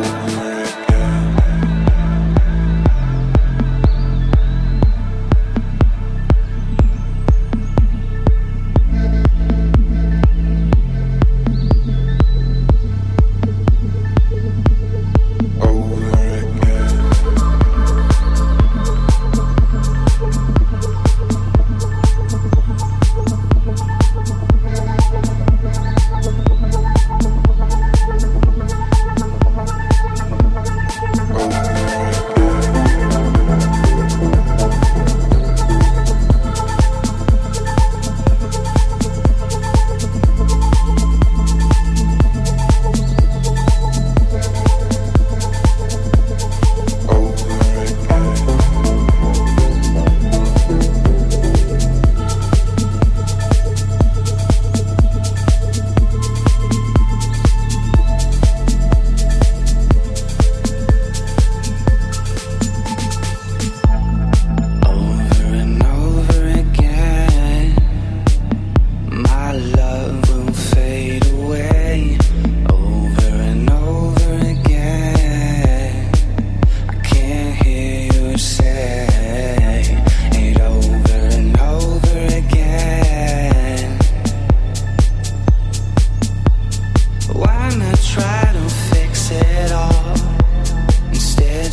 Whoa.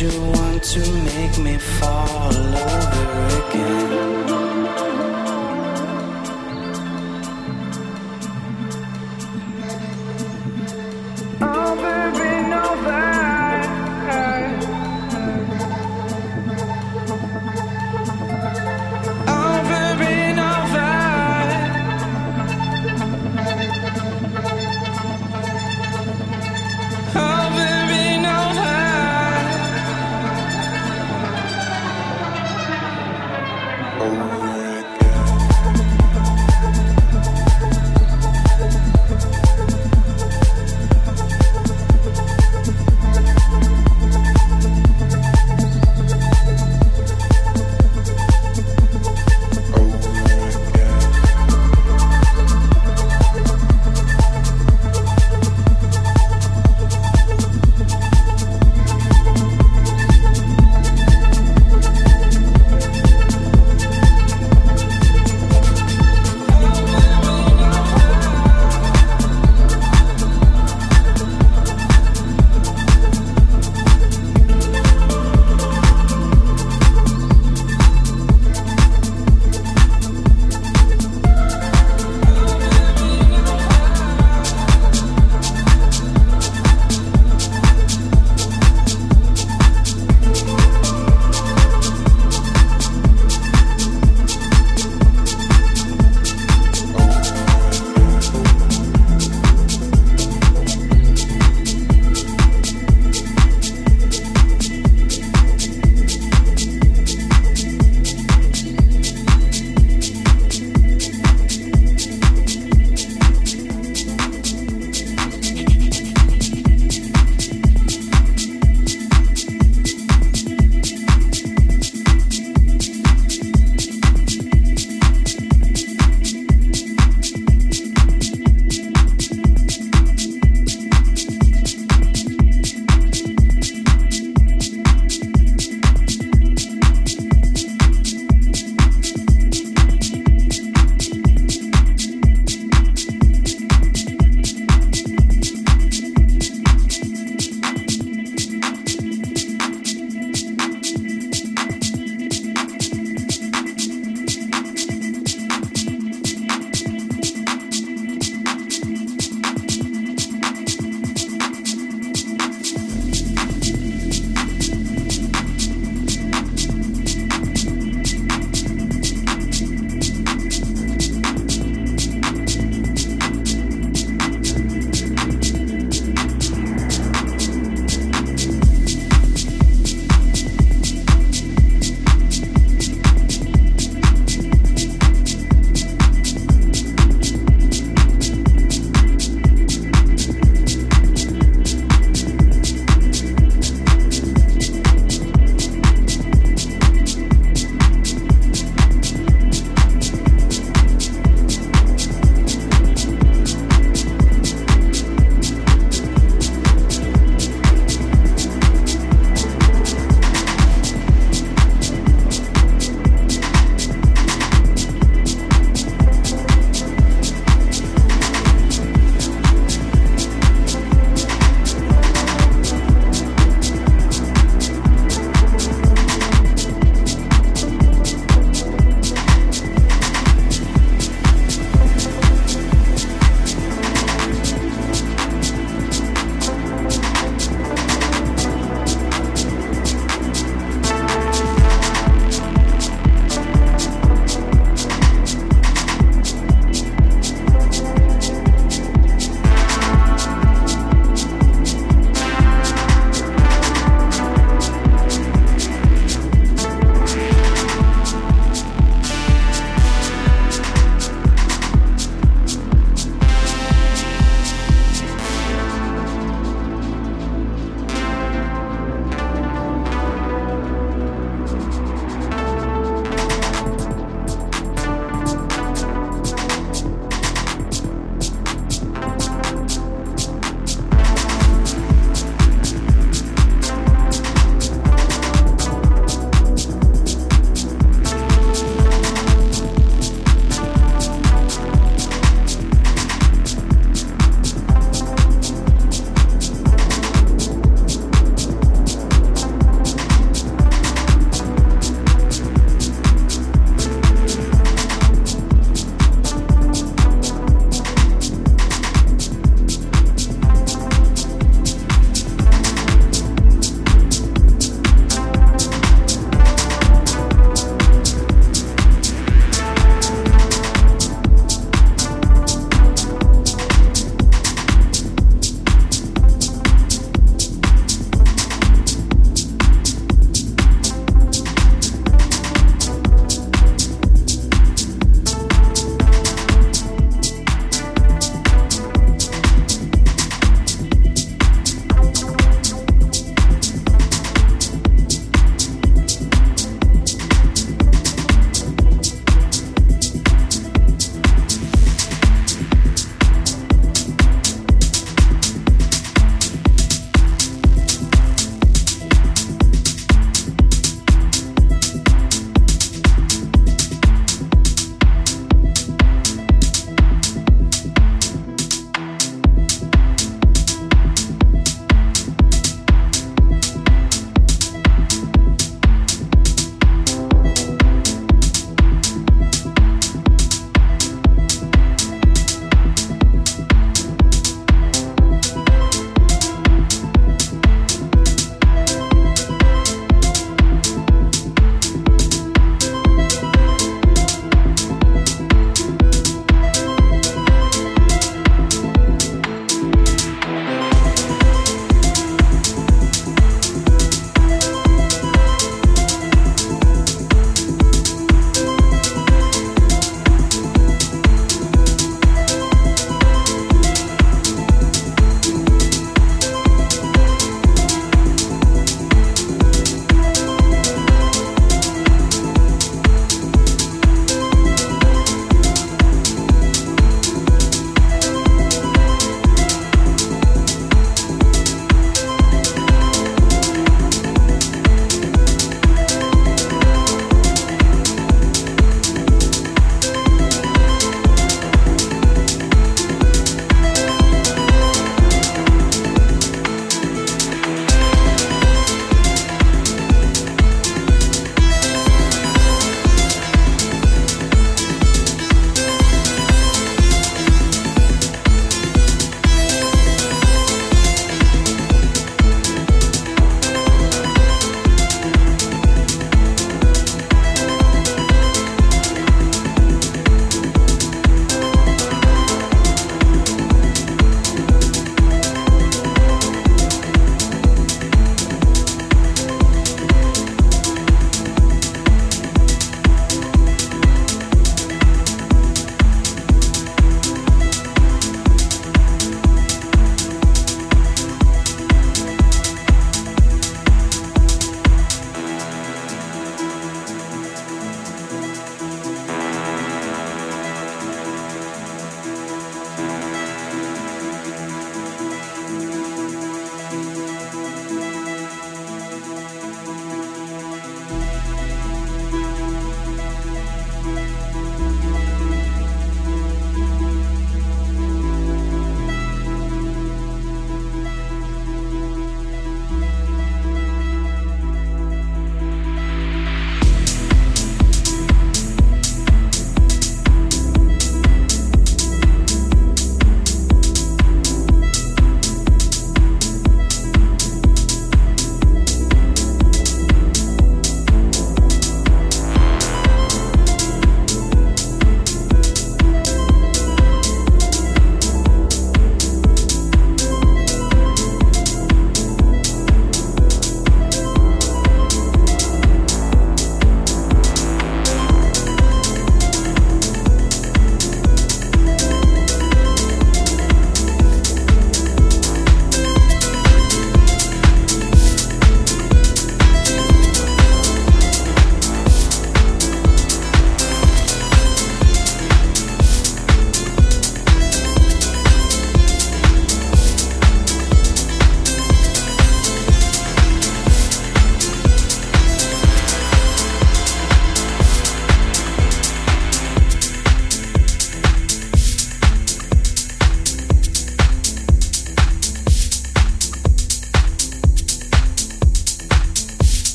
you want to make me fall over again?